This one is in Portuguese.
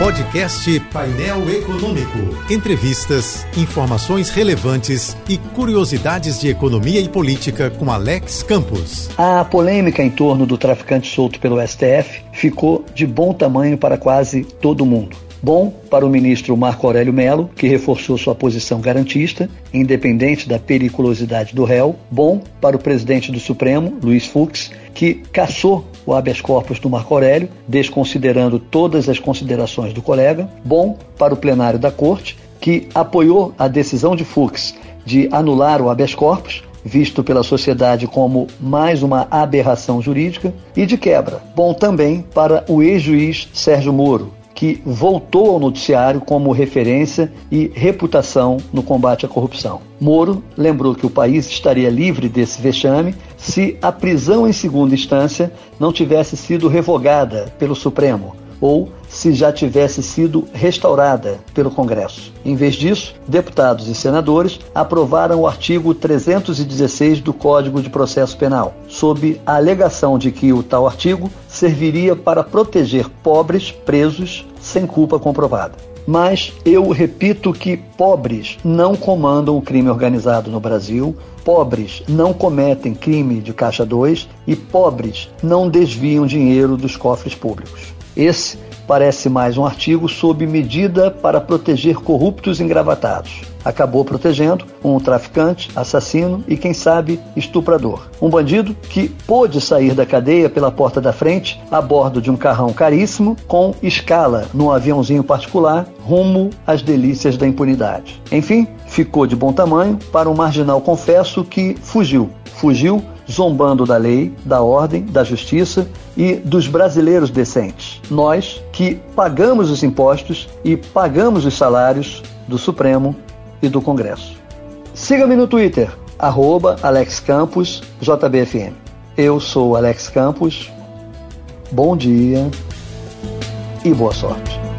Podcast Painel Econômico. Entrevistas, informações relevantes e curiosidades de economia e política com Alex Campos. A polêmica em torno do traficante solto pelo STF ficou de bom tamanho para quase todo mundo. Bom para o ministro Marco Aurélio Melo, que reforçou sua posição garantista, independente da periculosidade do réu. Bom para o presidente do Supremo, Luiz Fux, que caçou o habeas corpus do Marco Aurélio, desconsiderando todas as considerações do colega. Bom para o plenário da Corte, que apoiou a decisão de Fux de anular o habeas corpus, visto pela sociedade como mais uma aberração jurídica, e de quebra. Bom também para o ex-juiz Sérgio Moro, que voltou ao noticiário como referência e reputação no combate à corrupção. Moro lembrou que o país estaria livre desse vexame se a prisão em segunda instância não tivesse sido revogada pelo Supremo ou se já tivesse sido restaurada pelo Congresso. Em vez disso, deputados e senadores aprovaram o artigo 316 do Código de Processo Penal, sob a alegação de que o tal artigo serviria para proteger pobres presos sem culpa comprovada. Mas eu repito que pobres não comandam o crime organizado no Brasil, pobres não cometem crime de caixa 2 e pobres não desviam dinheiro dos cofres públicos. Esse parece mais um artigo sob medida para proteger corruptos engravatados. Acabou protegendo um traficante, assassino e, quem sabe, estuprador. Um bandido que pôde sair da cadeia pela porta da frente a bordo de um carrão caríssimo com escala num aviãozinho particular rumo às delícias da impunidade. Enfim, ficou de bom tamanho para um marginal confesso que fugiu. Fugiu zombando da lei, da ordem, da justiça e dos brasileiros decentes. Nós que pagamos os impostos e pagamos os salários do Supremo e do Congresso. Siga-me no Twitter, arroba Alex Campos, JBFM. Eu sou Alex Campos. Bom dia e boa sorte.